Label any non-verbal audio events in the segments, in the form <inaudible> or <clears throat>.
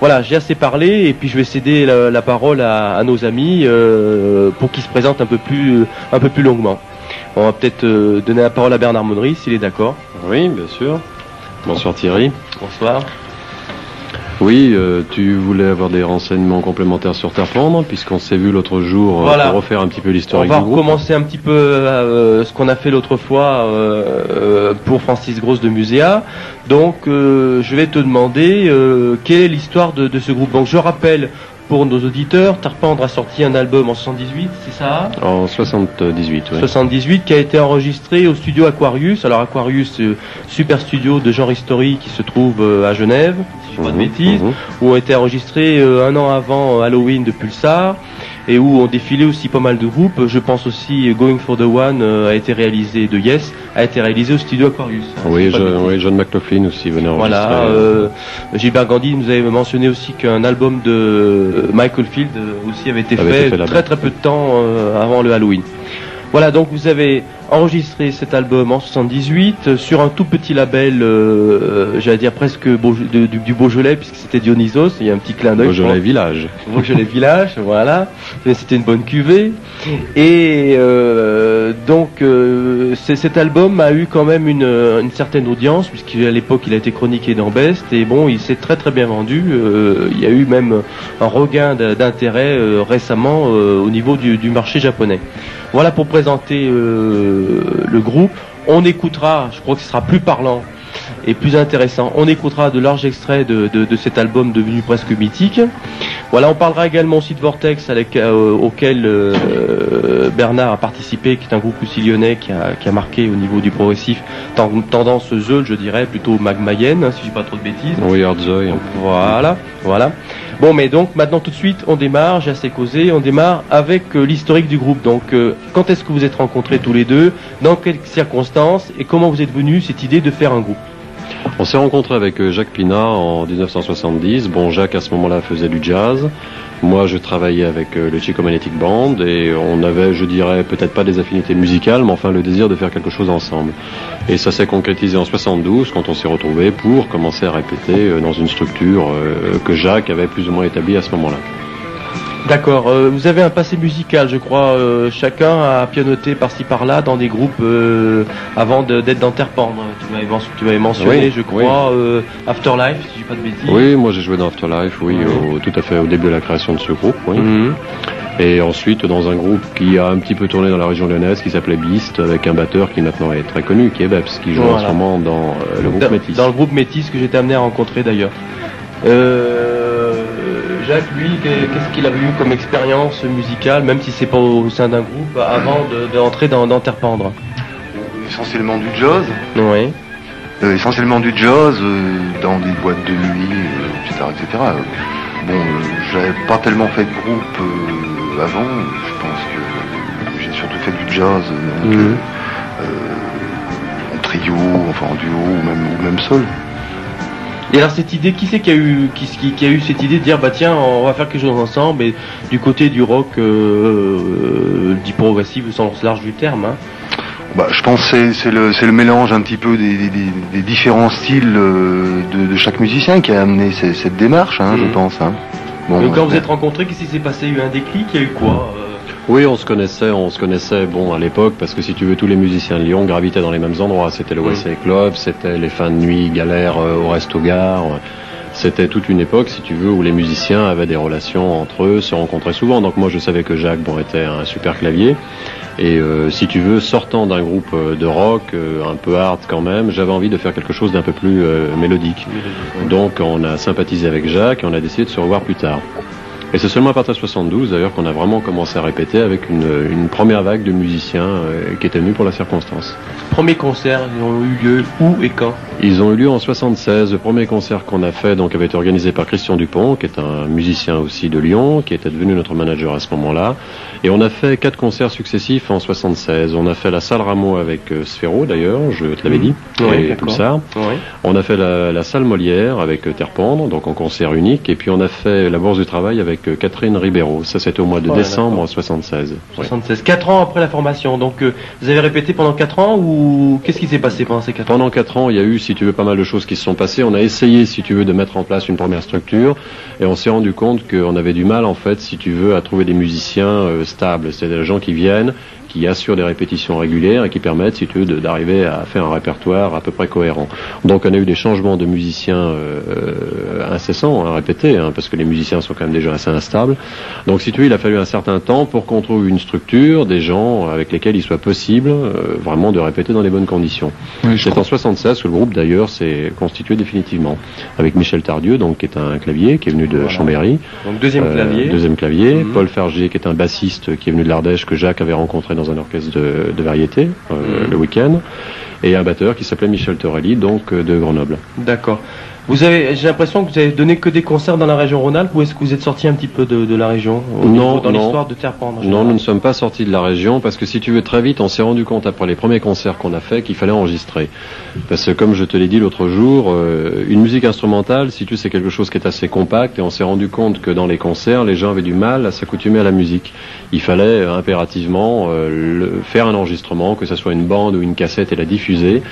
Voilà, j'ai assez parlé et puis je vais céder la, parole à, nos amis euh, pour qu'ils se présentent un peu plus, un peu plus longuement. On va peut-être euh, donner la parole à Bernard Monnery s'il est d'accord. Oui, bien sûr. Bonsoir Thierry. Bonsoir. Oui, euh, tu voulais avoir des renseignements complémentaires sur Terpendre, puisqu'on s'est vu l'autre jour euh, pour refaire un petit peu l'histoire. On va recommencer un petit peu ce qu'on a fait l'autre fois pour Francis Grosse de Muséa. Donc, je vais te demander quelle est l'histoire de, de, ce groupe. Donc, je rappelle pour nos auditeurs, Tarpendre a sorti un album en 78, c'est ça En 78, oui. 78, qui a été enregistré au studio Aquarius. Alors Aquarius, euh, super studio de genre historique qui se trouve euh, à Genève, si je ne dis pas de mhm, bêtises, mhm. où ont été enregistrés euh, un an avant Halloween de Pulsar et où ont défilé aussi pas mal de groupes. Je pense aussi Going for the One a été réalisé de Yes, a été réalisé au studio Aquarius. Oui, John McLaughlin aussi venait enregistrer. Voilà, euh, Gilbert Gandhi nous avait mentionné aussi qu'un album de Michael Field aussi avait été fait, très très peu de temps avant le Halloween. Voilà, donc vous avez enregistré cet album en 78 euh, sur un tout petit label, euh, euh, j'allais dire presque du, Beaujolais, puisque c'était Dionysos, il y a un petit clin d'œil. Beaujolais Village. <laughs> Beaujolais Village, voilà. C'était une bonne cuvée. Et donc cet album a eu quand même une, certaine audience, puisqu'à l'époque il a été chroniqué dans Best, et bon, il s'est très très bien vendu. il y a eu même un regain d'intérêt récemment au niveau du marché japonais. Voilà pour présenter euh, le groupe. On écoutera, je crois que ce sera plus parlant et plus intéressant. On écoutera de larges extraits de, cet album devenu presque mythique. Voilà, on parlera également aussi de Vortex avec, euh, auquel euh, Bernard a participé, qui est un groupe aussi lyonnais qui a, marqué au niveau du progressif tendance Zeul, je dirais, plutôt magmayenne, hein, si je dis pas trop de bêtises. Oui, Voilà, voilà. Bon, mais donc maintenant tout de suite, on démarre, j'ai assez causé, on démarre avec euh, l'historique du groupe. Donc, euh, quand est-ce que vous êtes rencontrés tous les deux? Dans quelles circonstances? Et comment vous êtes venu cette idée de faire un groupe? On s'est rencontré avec euh, Jacques Pina en 1970. Bon, Jacques à ce moment-là faisait du jazz. Moi, je travaillais avec le Chico Magnetic Band et on avait, je dirais, peut-être pas des affinités musicales, mais enfin le désir de faire quelque chose ensemble. Et ça s'est concrétisé en 72 quand on s'est retrouvé pour commencer à répéter euh, dans une structure euh, que Jacques avait plus ou moins établie à ce moment-là. D'accord. Euh, vous avez un passé musical, je crois. chacun a pianoté par-ci par-là dans des groupes avant d'être dans Terpendre. Tu m'avais mentionné, je crois, Afterlife, si je dis pas de bêtises. Oui, moi j'ai joué dans Afterlife, oui, tout à fait au début de la création de ce groupe. Oui. Mhm. Et ensuite dans un groupe qui a un petit peu tourné dans la région lyonnaise, qui s'appelait Beast, avec un batteur qui maintenant est très connu, qui est Beps, qui joue en ce moment dans euh, le groupe Métis. Dans le groupe Métis que j'étais amené à rencontrer d'ailleurs. Euh, Jacques, lui, qu'est-ce qu'il a eu comme expérience musicale, même si c'est pas au sein d'un groupe, avant d'entrer de, dans, dans Terpendre? Essentiellement du jazz. Oui. Euh, essentiellement du jazz, dans des boîtes de nuit, etc., etc. Bon, j'avais pas tellement fait de groupe avant, je pense que j'ai surtout fait du jazz, donc, euh, en trio, enfin en duo ou même, ou même seul. Et alors cette idée, qui c'est qui a eu qui, qui, a eu cette idée de dire bah tiens on va faire quelque chose ensemble et du côté du rock euh, euh dit progressif au sens large du terme hein. bah, je pense que c'est le, le, mélange un petit peu des, différents styles euh, de, chaque musicien qui a amené cette démarche, hein, je mhm. pense. Hein. Donc quand vous êtes rencontrés, qu'est-ce qui s'est passé? Il y a eu un déclic? Il y a eu quoi euh? Oui, on se connaissait, on se connaissait bon à l'époque parce que si tu veux tous les musiciens de Lyon gravitaient dans les mêmes endroits. C'était le USA Club, c'était les fins de nuit galères euh, au Resto Gare. C'était toute une époque, si tu veux, où les musiciens avaient des relations entre eux, se rencontraient souvent. Donc moi, je savais que Jacques, bon, était un super clavier. Et euh, si tu veux, sortant d'un groupe euh, de rock, euh, un peu hard quand même, j'avais envie de faire quelque chose d'un peu plus mélodique. Donc on a sympathisé avec Jacques et on a décidé de se revoir plus tard. Et c'est seulement à partir de 72 d'ailleurs qu'on a vraiment commencé à répéter avec une, une première vague de musiciens euh, qui étaient venus pour la circonstance. Premier concert, ils ont eu lieu où et quand? Ils ont eu lieu en 76. Le premier concert qu'on a fait donc avait été organisé par Christian Dupont, qui est un musicien aussi de Lyon, qui était devenu notre manager à ce moment-là. Et on a fait quatre concerts successifs en 76. On a fait la salle Rameau avec euh, Sphero d'ailleurs, je te l'avais mmh. dit, oui, et Pulsar. Oui. On a fait la, la salle Molière avec euh, Terpendre, donc en concert unique. Et puis on a fait la Bourse du Travail avec avec euh, Catherine Ribeiro. Ça, c'était au mois de Ouais, décembre 76. Ouais. 76. 4 ans après la formation. Donc euh, vous avez répété pendant 4 ans ou qu'est-ce qui s'est passé pendant ces 4 ans? Pendant quatre ans, il y a eu, si tu veux, pas mal de choses qui se sont passées. On a essayé, si tu veux, de mettre en place une première structure, et on s'est rendu compte qu'on avait du mal, en fait, si tu veux, à trouver des musiciens euh, stables, c'est-à-dire des gens qui viennent, qui assurent des répétitions régulières et qui permettent, si tu veux, d'arriver à faire un répertoire à peu près cohérent. Donc, on a eu des changements de musiciens euh, incessants, hein, répétés, hein, parce que les musiciens sont quand même déjà assez instables. Donc, si tu veux, il a fallu un certain temps pour qu'on trouve une structure, des gens avec lesquels il soit possible, euh, vraiment, de répéter dans les bonnes conditions. Oui, C'est crois. en 76 que le groupe d'ailleurs s'est constitué définitivement avec Michel Tardieu, donc qui est un clavier qui est venu de Voilà. Chambéry, Donc deuxième Euh, clavier. deuxième clavier, Mhm. Paul Fergier qui est un bassiste qui est venu de l'Ardèche que Jacques avait rencontré dans un orchestre de, de variété euh, Mhm. le week-end, et un batteur qui s'appelait Michel Torelli, donc euh, de Grenoble. D'accord. Vous avez, j'ai l'impression que vous avez donné que des concerts dans la région Rhône-Alpes ou est-ce que vous êtes sorti un petit peu de, de la région au Non, niveau- dans non. l'histoire de Terre-Pendre en Non, nous ne sommes pas sortis de la région parce que si tu veux très vite, on s'est rendu compte après les premiers concerts qu'on a fait qu'il fallait enregistrer. Parce que comme je te l'ai dit l'autre jour, euh, une musique instrumentale, si tu sais, c'est quelque chose qui est assez compact et on s'est rendu compte que dans les concerts, les gens avaient du mal à s'accoutumer à la musique. Il fallait euh, impérativement euh, le- faire un enregistrement, que ce soit une bande ou une cassette et la diffuser.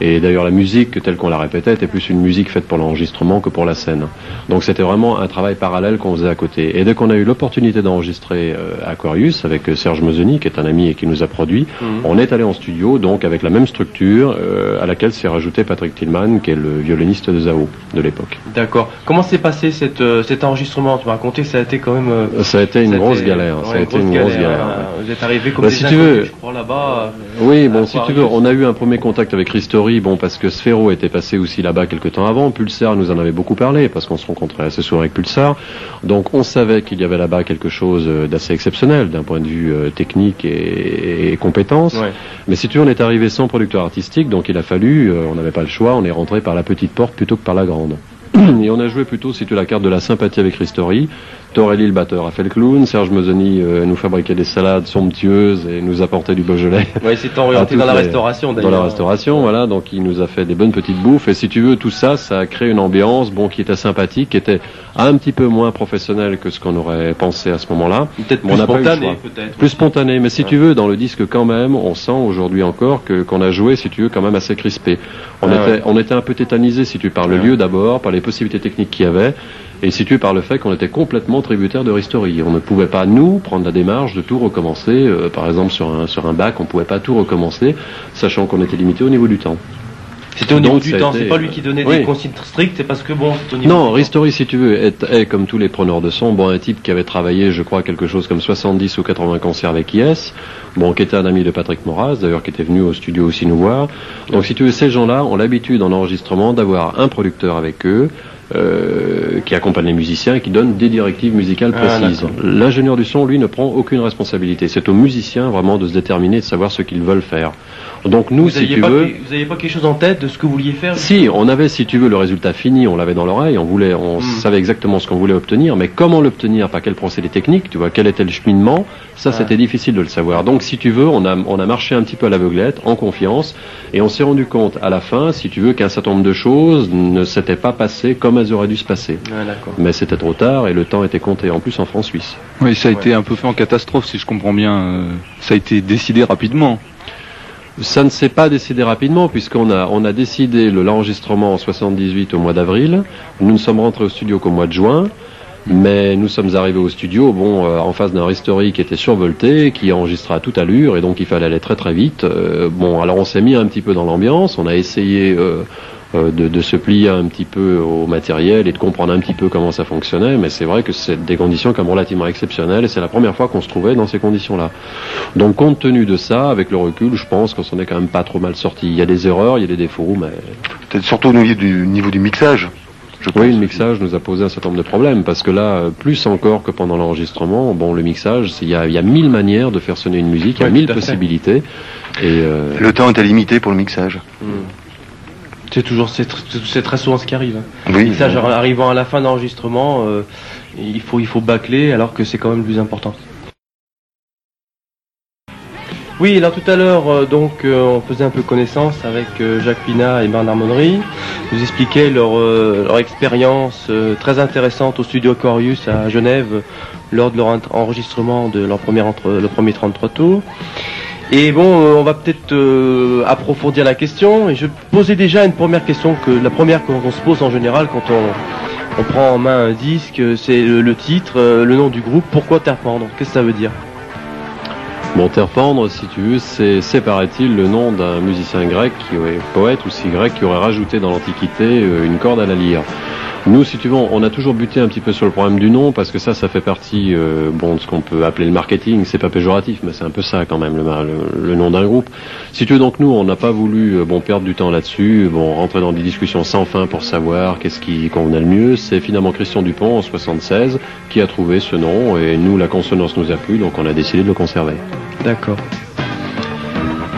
Et d'ailleurs, la musique telle qu'on la répétait était plus une musique faite pour l'enregistrement que pour la scène. Donc c'était vraiment un travail parallèle qu'on faisait à côté. Et dès qu'on a eu l'opportunité d'enregistrer euh, Aquarius avec euh, Serge Moseni, qui est un ami et qui nous a produit, Mhm. on est allé en studio, donc avec la même structure euh, à laquelle s'est rajouté Patrick Tillman, qui est le violoniste de Zao de l'époque. D'accord. Comment s'est passé cette, euh, cet enregistrement? Tu m'as raconté que ça a été quand même. Ça a été une grosse galère. ouais, ça a été une grosse galère. hein. Vous êtes arrivé comme Bah, des si tu inconnus, veux- je crois là-bas. Oui, bon, si tu veux, on a eu un premier contact avec Bon, parce que Sphero était passé aussi là-bas quelque temps avant. Pulsar nous en avait beaucoup parlé, parce qu'on se rencontrait assez souvent avec Pulsar. Donc, on savait qu'il y avait là-bas quelque chose euh, d'assez exceptionnel d'un point de vue euh, technique et, et compétence. Ouais. Mais si tu veux, on est arrivé sans producteur artistique, donc il a fallu, euh, on n'avait pas le choix, on est rentré par la petite porte plutôt que par la grande. <clears throat> Et on a joué plutôt, si tu veux, la carte de la sympathie avec Ristori. Torelli, le batteur, a fait le clown. Serge Mosoni euh, nous fabriquait des salades somptueuses et nous apportait du Beaujolais Ouais, c'est orienté <laughs> dans la restauration dans d'ailleurs. la restauration, voilà. Donc il nous a fait des bonnes petites bouffes. Et si tu veux, tout ça, ça a créé une ambiance, bon, qui était sympathique, qui était un petit peu moins professionnelle que ce qu'on aurait pensé à ce moment-là. Peut-être plus spontané, peut-être. Plus spontané, mais si tu veux, dans le disque quand même, on sent aujourd'hui encore que qu'on a joué, si tu veux, quand même assez crispé. On Ah était, ouais. on était un peu tétanisé, si tu par le Ouais. lieu d'abord, par les possibilités techniques qu'il y avait, et si tu veux, par le fait qu'on était complètement tributaire de Ristori. On ne pouvait pas nous prendre la démarche de tout recommencer. euh, par exemple, sur un sur un bac, on pouvait pas tout recommencer, sachant qu'on était limité au niveau du temps. C'était au niveau Donc, du temps, été- c'est pas lui qui donnait Oui. des consignes strictes, c'est parce que bon, au niveau Non. Ristori, si tu veux, est, est, comme tous les preneurs de son, bon, un type qui avait travaillé, je crois, quelque chose comme 70 ou 80 concerts avec IS, bon, qui était un ami de Patrick Moraz, d'ailleurs, qui était venu au studio aussi nous voir. Donc, si tu veux, ces gens-là ont l'habitude en enregistrement d'avoir un producteur avec eux, euh, qui accompagne les musiciens et qui donne des directives musicales Ah, précises. L'ingénieur du son, lui, ne prend aucune responsabilité. C'est aux musiciens vraiment de se déterminer, de savoir ce qu'ils veulent faire. Donc nous, Vous si tu pas, veux, vous aviez pas quelque chose en tête de ce que vous vouliez faire si, on avait, si tu veux, le résultat fini, on l'avait dans l'oreille, on voulait, on Mm. savait exactement ce qu'on voulait obtenir, mais comment l'obtenir, par quel procédé technique, tu vois, quel était le cheminement, ça Ah. c'était difficile de le savoir. Donc si tu veux, on a, on a marché un petit peu à l'aveuglette, en confiance, et on s'est rendu compte à la fin, si tu veux, qu'un certain nombre de choses ne s'étaient pas passées comme elles auraient dû se passer. Ah, d'accord. Mais c'était trop tard et le temps était compté, en plus en France-Suisse. Oui, ça a Ouais. été un peu fait en catastrophe, si je comprends bien. euh, ça a été décidé rapidement. Ça ne s'est pas décidé rapidement puisqu'on a, on a décidé le- l'enregistrement en 78 au mois d'avril. Nous ne sommes rentrés au studio qu'au mois de juin. Mais nous sommes arrivés au studio, bon, euh, en face d'un Ristori qui était survolté, qui enregistrait à toute allure, et donc il fallait aller très très vite. Euh, bon, alors on s'est mis un petit peu dans l'ambiance, on a essayé euh, euh, de, de se plier un petit peu au matériel et de comprendre un petit peu comment ça fonctionnait, mais c'est vrai que c'est des conditions comme relativement exceptionnelles, et c'est la première fois qu'on se trouvait dans ces conditions-là. Donc compte tenu de ça, avec le recul, je pense qu'on s'en est quand même pas trop mal sorti. Il y a des erreurs, il y a des défauts, mais Peut-être surtout au niveau du mixage. Je pense. oui, le mixage nous a posé un certain nombre de problèmes parce que là, euh, plus encore que pendant l'enregistrement, bon, le mixage, c'est- il y a, il y a mille manières de faire sonner une musique, il y a mille possibilités. Et euh, Le temps était limité pour le mixage. Hmm. C'est toujours, c'est tr- c'est très souvent ce qui arrive. hein. Oui. Ça, genre, arrivant à la fin d'enregistrement, euh, il faut, il faut bâcler alors que c'est quand même le plus important. Oui, alors tout à l'heure, euh, donc, euh, on faisait un peu connaissance avec euh, Jacques Pina et Bernard Monnery. Ils nous expliquaient leur, expérience très intéressante au studio Corius à Genève lors de leur ent- enregistrement de leur premier, entre, le premier 33 tours. Et bon, on va peut-être approfondir la question. Et je posais déjà une première question, que la première qu'on se pose en général quand on, prend en main un disque, c'est le, titre, le nom du groupe. Pourquoi Terre Qu'est-ce que ça veut dire? Bon, Terre Pendre, si tu veux, c'est, paraît-il le nom d'un musicien grec, qui est poète aussi grec, qui aurait rajouté dans l'Antiquité euh, une corde à la lyre? Nous, si tu veux, on a toujours buté un petit peu sur le problème du nom, parce que ça, ça fait partie euh, bon, de ce qu'on peut appeler le marketing. C'est pas péjoratif, mais c'est un peu ça quand même, le, le nom d'un groupe. Si tu veux, donc nous, on n'a pas voulu euh, bon, perdre du temps là-dessus, bon, rentrer dans des discussions sans fin pour savoir qu'est-ce qui convenait le mieux. C'est finalement Christian Dupont, en 76, qui a trouvé ce nom, et nous, la consonance nous a plu, donc on a décidé de le conserver. D'accord.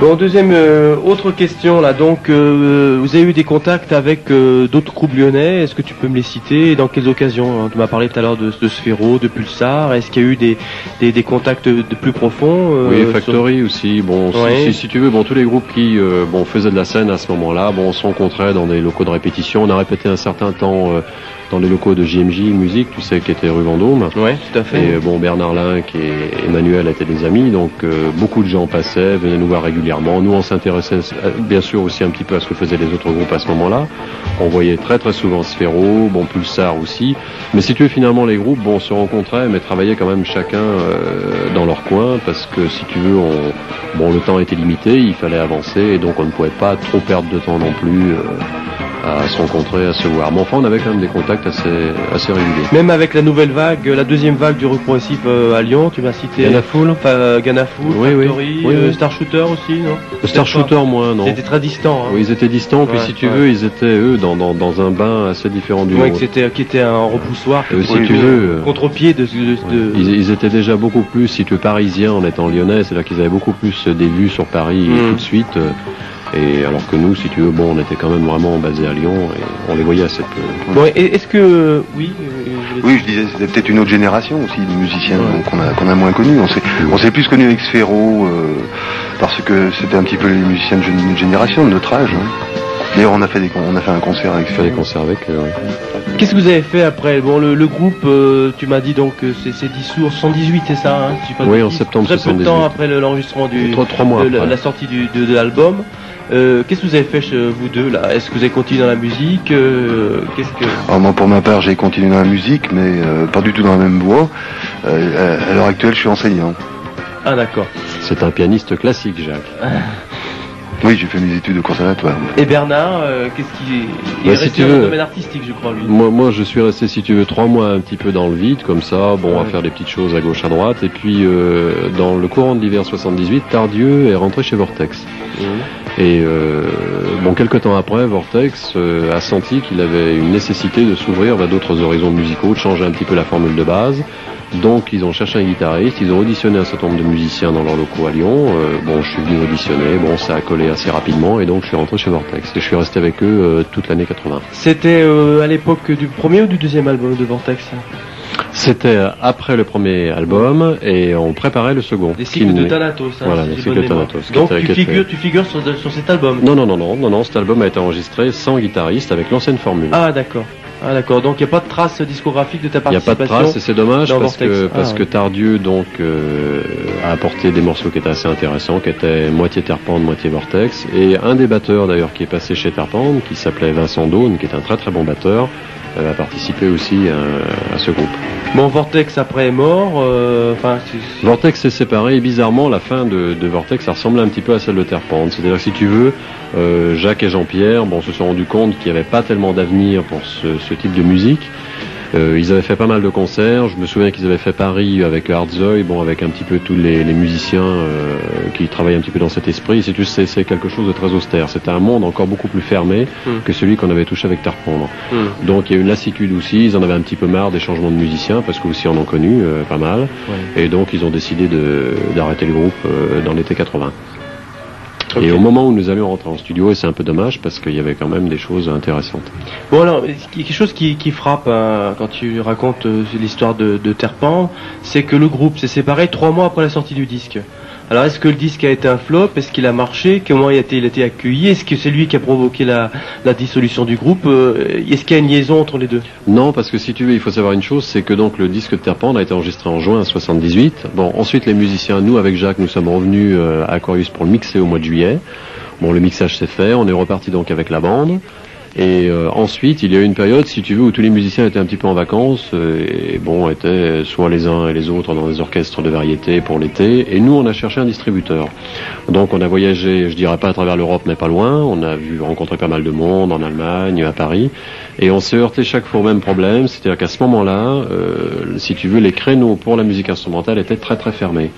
Bon, deuxième, euh, autre question là. Donc, euh, vous avez eu des contacts avec euh, d'autres groupes lyonnais. Est-ce que tu peux me les citer? Et dans quelles occasions hein? Tu m'as parlé tout à l'heure de, de Sphero, de Pulsar. Est-ce qu'il y a eu des, des, des contacts de plus profonds euh, Oui, sur- Factory aussi. Bon, si- Ouais. si, si tu veux, bon, tous les groupes qui euh, bon faisaient de la scène à ce moment-là, bon, on se rencontrait dans des locaux de répétition. On a répété un certain temps euh, dans les locaux de JMJ Musique, tu sais, qui était rue Vendôme. Ouais, tout à fait. Et euh, bon, Bernard Linck et Emmanuel étaient des amis, donc euh, beaucoup de gens passaient, venaient nous voir régulièrement. Nous, on s'intéressait euh, bien sûr aussi un petit peu à ce que faisaient les autres groupes à ce moment-là. On voyait très très souvent Sphero, bon Pulsar aussi. Mais si tu veux, finalement, les groupes, bon, se rencontraient, mais travaillaient quand même chacun euh, dans leur coin, parce que si tu veux, on, bon, le temps était limité, il fallait avancer, et donc on ne pouvait pas trop perdre de temps non plus. euh, à se rencontrer, à se voir. Mais enfin, on avait quand même des contacts assez, assez réguliers. Même avec la nouvelle vague, la deuxième vague du rock progressif euh, à Lyon, tu m'as cité. Ganafoul Enfin, euh, Ganafoul, Oui. Factory, Oui, euh, oui. Star Shooter aussi, non Star Shooter, moins, non. C'était très distant. Hein. Oui, ils étaient distants, puis si tu ouais. veux, ils étaient, eux, dans, dans, dans un bain assez différent du Ouais, c'était, qui était un repoussoir. qui Euh, était si tu veux, Contre-pied de, de, de- ils, ils étaient déjà beaucoup plus, si tu veux, parisiens en étant lyonnais, c'est-à-dire qu'ils avaient beaucoup plus des vues sur Paris Mm. tout de suite. Euh, Et alors que nous, si tu veux, bon, on était quand même vraiment basés à Lyon et on les voyait assez peu. Bon, et- est-ce que oui, euh, je Oui, je disais, c'était peut-être une autre génération aussi de musiciens Ouais. qu'on a, qu'on a moins connus. On s'est, on s'est plus connus avec Sphero euh, parce que c'était un petit peu les musiciens de jeune- notre génération, de notre âge. hein. D'ailleurs, on a fait des, on a fait un concert avec fallait Sphero. conserver que. ouais. Qu'est-ce que vous avez fait après? Bon, le, le groupe, euh, tu m'as dit donc que c'est, c'est dissous en 78, c'est ça hein, si pas Oui, en septembre Très peu de 78. temps après le- l'enregistrement du, Trois, mois de la, après. la sortie du, de, de l'album. Euh, qu'est-ce que vous avez fait chez vous deux là? Est-ce que vous avez continué dans la musique Euh, Qu'est-ce que Alors moi, pour ma part, j'ai continué dans la musique, mais euh, pas du tout dans la même voie. Euh, à l'heure actuelle, je suis enseignant. Ah d'accord. C'est un pianiste classique, Jacques. <laughs> Oui, j'ai fait mes études au conservatoire. Et Bernard, euh, qu'est-ce qui il Bah, est si resté tu dans le domaine artistique, je crois lui. Moi, moi, je suis resté, si tu veux, trois mois un petit peu dans le vide, comme ça, bon, à faire des petites choses à gauche, à droite. Et puis, euh, dans le courant de l'hiver 78, Tardieu est rentré chez Vortex. Et euh, bon, quelques temps après, Vortex a senti qu'il avait une nécessité de s'ouvrir vers d'autres horizons musicaux, de changer un petit peu la formule de base. Donc, ils ont cherché un guitariste, ils ont auditionné un certain nombre de musiciens dans leurs locaux à Lyon. Euh, bon, je suis venu auditionner, bon, ça a collé assez rapidement, et donc je suis rentré chez Vortex. Et je suis resté avec eux euh, toute l'année 80. C'était euh, à l'époque du premier ou du deuxième album de Vortex? C'était après le premier album, et on préparait le second. Les cycles de Thanatos. Hein, Voilà, si les cycles de. Thanatos, Donc tu figures, tu figures sur, sur cet album? Non, non, non, non, non, non, cet album a été enregistré sans guitariste, avec l'ancienne formule. Ah d'accord. Ah d'accord. Donc il n'y a pas de trace discographique de ta Il n'y a pas participation. de trace et c'est dommage parce Vortex. que Ah, parce que Tardieu donc euh, a apporté des morceaux qui étaient assez intéressants, qui étaient moitié Terpente, moitié Vortex et un des batteurs d'ailleurs qui est passé chez Terpente, qui s'appelait Vincent Daune, qui est un très très bon batteur, euh, a participé aussi à, à ce groupe. Bon Vortex après est mort. euh, Enfin. Vortex s'est séparé et bizarrement la fin de, Vortex ça ressemblait un petit peu à celle de Terpente. C'est-à-dire si tu veux, euh, Jacques et Jean-Pierre bon, se sont rendus compte qu'il n'y avait pas tellement d'avenir pour ce type de musique. Euh, ils avaient fait pas mal de concerts. Je me souviens qu'ils avaient fait Paris avec Hardzoy, bon, avec un petit peu tous les, les musiciens euh, qui travaillent un petit peu dans cet esprit. C'est juste, c'est- c'est quelque chose de très austère. C'était un monde encore beaucoup plus fermé Mm. que celui qu'on avait touché avec Tarpondre. Hmm. Donc il y a eu une lassitude aussi. Ils en avaient un petit peu marre des changements de musiciens parce que aussi en ont connu euh, pas mal. Ouais. Et donc ils ont décidé de- d'arrêter le groupe euh, dans l'été 80. Et au moment où nous allions rentrer en studio, et c'est un peu dommage parce qu'il y avait quand même des choses intéressantes. Bon alors, quelque chose qui, qui frappe hein, quand tu racontes euh, l'histoire de, de Terpan, c'est que le groupe s'est séparé trois mois après la sortie du disque. Alors est-ce que le disque a été un flop? Est-ce qu'il a marché? Comment il a été, accueilli? Est-ce que c'est lui qui a provoqué la, la dissolution du groupe? Euh, Est-ce qu'il y a une liaison entre les deux? Non, parce que si tu veux, il faut savoir une chose, c'est que donc le disque de Terpendre a été enregistré en juin 78. Bon, ensuite les musiciens, nous avec Jacques, nous sommes revenus euh, à Aquarius pour le mixer au mois de juillet. Bon, le mixage s'est fait, on est reparti donc avec la bande. Et euh, ensuite, il y a eu une période, si tu veux, où tous les musiciens étaient un petit peu en vacances euh, et bon, étaient soit les uns et les autres dans des orchestres de variété pour l'été. Et nous, on a cherché un distributeur. Donc, on a voyagé, je dirais pas à travers l'Europe, mais pas loin. On a vu rencontrer pas mal de monde en Allemagne, à Paris, et on s'est heurté chaque fois au même problème, c'est-à-dire qu'à ce moment-là, euh, si tu veux, les créneaux pour la musique instrumentale étaient très très fermés.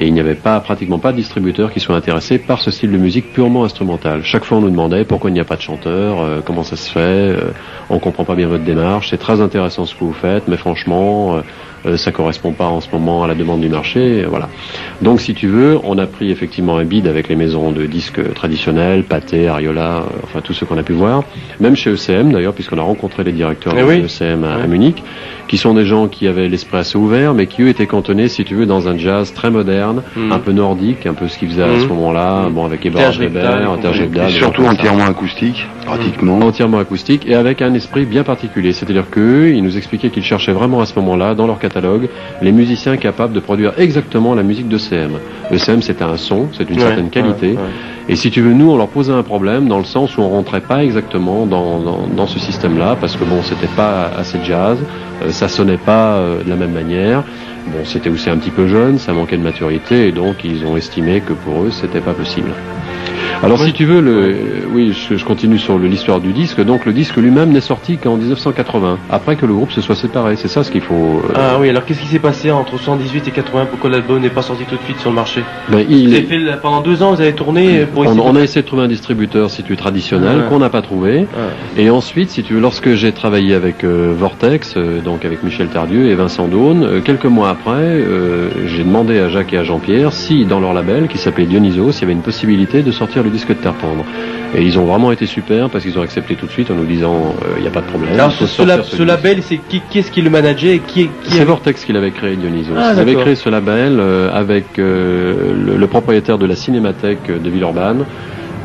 Et il n'y avait pas, pratiquement pas de distributeur qui soit intéressé par ce style de musique purement instrumental. Chaque fois, on nous demandait pourquoi il n'y a pas de chanteur, euh, comment ça se fait, euh, on comprend pas bien votre démarche, c'est très intéressant ce que vous faites, mais franchement, euh, ça correspond pas en ce moment à la demande du marché, voilà. Donc, si tu veux, on a pris effectivement un bid avec les maisons de disques traditionnelles, Pathé, Ariola, euh, enfin tous ceux qu'on a pu voir, même chez ECM d'ailleurs, puisqu'on a rencontré les directeurs Eh de oui. ECM à. Munich, qui sont des gens qui avaient l'esprit assez ouvert, mais qui eux étaient cantonnés, si tu veux, dans un jazz très moderne, Mhm. un peu nordique, un peu ce qu'ils faisaient à ce moment-là, Mhm. bon avec Eberhard Weber, gens surtout entièrement acoustique, pratiquement. entièrement acoustique et avec un esprit bien particulier. C'est-à-dire qu'eux, ils nous expliquaient qu'ils cherchaient vraiment à ce moment-là, dans leur catalogue, les musiciens capables de produire exactement la musique de CM. Le CM, c'est un son, c'est une Ouais, certaine qualité. ouais, ouais. Et si tu veux, nous, on leur posait un problème dans le sens où on rentrait pas exactement dans, dans, dans ce système-là, parce que bon, c'était pas assez jazz, euh, ça sonnait pas euh, de la même manière. Bon, c'était aussi un petit peu jeune, ça manquait de maturité, et donc ils ont estimé que pour eux, c'était pas possible. Alors Oui. si tu veux, le, oui, je, je continue sur l'histoire du disque. Donc le disque lui-même n'est sorti qu'en 1980, après que le groupe se soit séparé. C'est ça ce qu'il faut. euh, Ah oui, alors qu'est-ce qui s'est passé entre 78 et 80 Pourquoi l'album n'est pas sorti tout de suite sur le marché? Ben, Vous il- avez fait pendant deux ans, vous avez tourné pour on, on a essayé de trouver un distributeur, si tu veux, traditionnel, qu'on n'a pas trouvé. Ah. Et ensuite, si tu veux, lorsque j'ai travaillé avec euh, Vortex, euh, donc avec Michel Tardieu et Vincent Daune, quelques mois après, j'ai demandé à Jacques et à Jean-Pierre si, dans leur label, qui s'appelait Dionysos, il y avait une possibilité de sortir le disque de Terre Tendre. Et ils ont vraiment été super parce qu'ils ont accepté tout de suite en nous disant euh, il n'y a pas de problème. Alors ce, lab- label, c'est qui, qui est-ce qui le manageait et qui, est- qui C'est est- Vortex qui l'avait créé, Dionysos. Ah, Ils avaient créé ce label euh, avec euh, le, le propriétaire de la cinémathèque de Villeurbanne,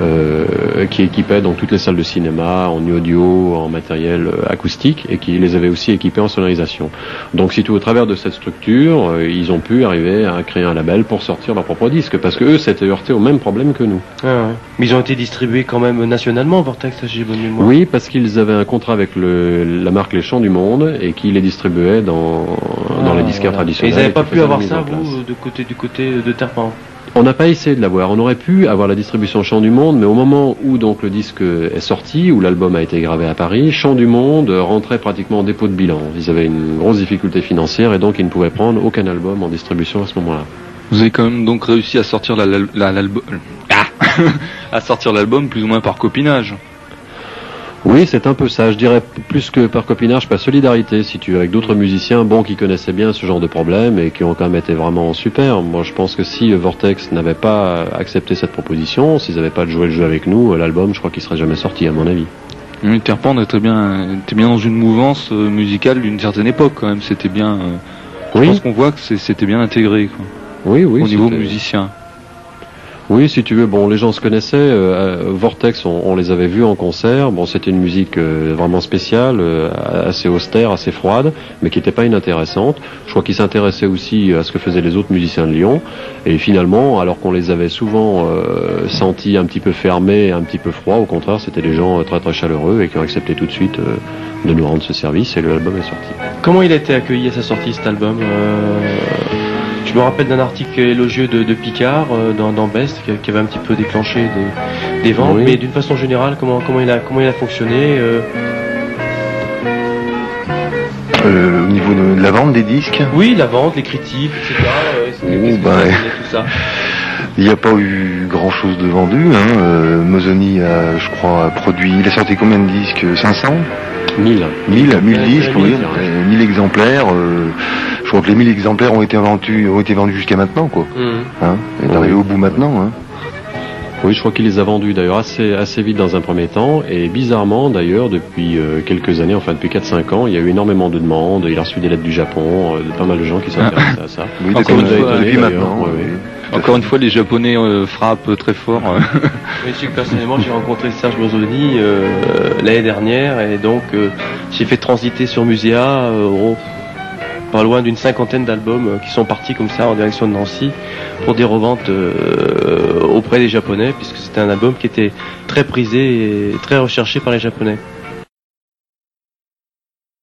euh, qui équipait donc toutes les salles de cinéma en audio, en matériel euh, acoustique, et qui les avait aussi équipés en sonorisation. Donc, si tout au travers de cette structure, euh, ils ont pu arriver à créer un label pour sortir leur propre disque, parce que eux s'étaient heurtés au même problème que nous. Ah ouais. Mais ils ont été distribués quand même nationalement, Vortex, j'ai bonne mémoire. Oui, parce qu'ils avaient un contrat avec le, la marque Les Champs du Monde et qui les distribuaient dans, dans les Ah, disquaires voilà. traditionnels. Et ils n'avaient pas pu avoir ça, vous, de côté, du côté de Terpent On n'a pas essayé de l'avoir. On aurait pu avoir la distribution Chant du Monde, mais au moment où donc le disque est sorti, où l'album a été gravé à Paris, Chant du Monde rentrait pratiquement en dépôt de bilan. Ils avaient une grosse difficulté financière et donc ils ne pouvaient prendre aucun album en distribution à ce moment-là. Vous avez quand même donc réussi à sortir la- la- la- l'album, <laughs> Ah <laughs> à sortir l'album plus ou moins par copinage. Oui, c'est un peu ça. Je dirais plus que par copinage, par solidarité, si tu veux, avec d'autres musiciens, bon, qui connaissaient bien ce genre de problème et qui ont quand même été vraiment super. Moi, je pense que si euh, Vortex n'avait pas accepté cette proposition, s'ils n'avaient pas joué le jeu avec nous, euh, l'album, je crois qu'il serait jamais sorti, à mon avis. Oui, était bien, était bien dans une mouvance euh, musicale d'une certaine époque quand même. C'était bien. euh, Je Oui, pense qu'on voit que c'était bien intégré quoi, oui, oui. au niveau musicien. Oui, si tu veux, bon, les gens se connaissaient. euh, euh, Vortex, on, on les avait vus en concert. Bon, c'était une musique euh, vraiment spéciale, euh, assez austère, assez froide, mais qui n'était pas inintéressante. Je crois qu'ils s'intéressaient aussi à ce que faisaient les autres musiciens de Lyon. Et finalement, alors qu'on les avait souvent euh, sentis un petit peu fermés, un petit peu froids, au contraire, c'était des gens euh, très très chaleureux et qui ont accepté tout de suite de nous rendre ce service. Et l'album est sorti. Comment il a été accueilli à sa sortie cet album Je me rappelle d'un article élogieux de, de Picard euh, dans, dans Best qui, qui avait un petit peu déclenché des, des ventes, Oui. mais d'une façon générale, comment, comment, il, a, comment il a fonctionné euh, Euh, au niveau de, de la vente des disques, Oui, la vente, les critiques, etc. euh, Oh, bah, donné, tout ça il n'y a pas eu grand chose de vendu. Hein. Euh, Mosoni a, je crois, a produit. Il a sorti combien de disques? 500 1000. 1000, 1000 Ouais, disques, ouais, oui, mille, euh, 1000 exemplaires. euh, je crois que les 1000 exemplaires ont été vendus, ont été vendus jusqu'à maintenant, quoi. Hum. Hein. Et d'arriver au bout maintenant. Hein. Oui, je crois qu'il les a vendus d'ailleurs assez, assez vite dans un premier temps. Et bizarrement, d'ailleurs, depuis euh, quelques années, enfin depuis 4-5 ans, il y a eu énormément de demandes. Il a reçu des lettres du Japon, euh, de pas mal de gens qui s'intéressent à ça. Oui, Encore une fois, depuis maintenant. ouais, oui. à Encore une fois, les Japonais euh, frappent très fort. euh. <laughs> Oui, je sais que personnellement j'ai rencontré Serge Bozoni euh, l'année dernière et donc euh, j'ai fait transiter sur Muséa euh, oh, pas loin d'une cinquantaine d'albums euh, qui sont partis comme ça en direction de Nancy pour des reventes euh, auprès des Japonais puisque c'était un album qui était très prisé et très recherché par les Japonais.